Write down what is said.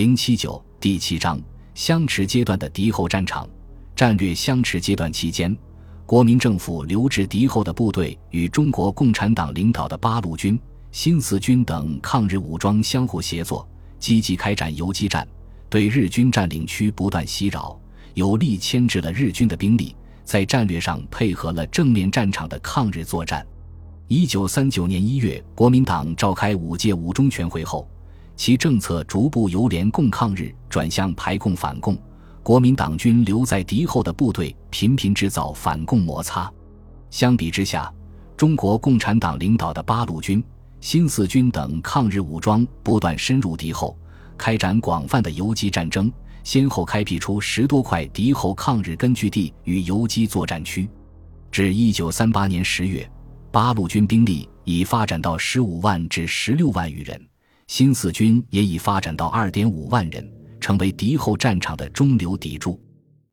零七九第七章相持阶段的敌后战场。战略相持阶段期间，国民政府留置敌后的部队与中国共产党领导的八路军、新四军等抗日武装相互协作，积极开展游击战，对日军占领区不断袭扰，有力牵制了日军的兵力，在战略上配合了正面战场的抗日作战。一九三九年一月，国民党召开五届五中全会后，其政策逐步由联共抗日转向排共反共。国民党军留在敌后的部队频频制造反共摩擦，相比之下，中国共产党领导的八路军、新四军等抗日武装不断深入敌后，开展广泛的游击战争，先后开辟出十多块敌后抗日根据地与游击作战区。至一九三八年十月，八路军兵力已发展到十五万至十六万余人，新四军也已发展到二点五万人。成为敌后战场的中流砥柱。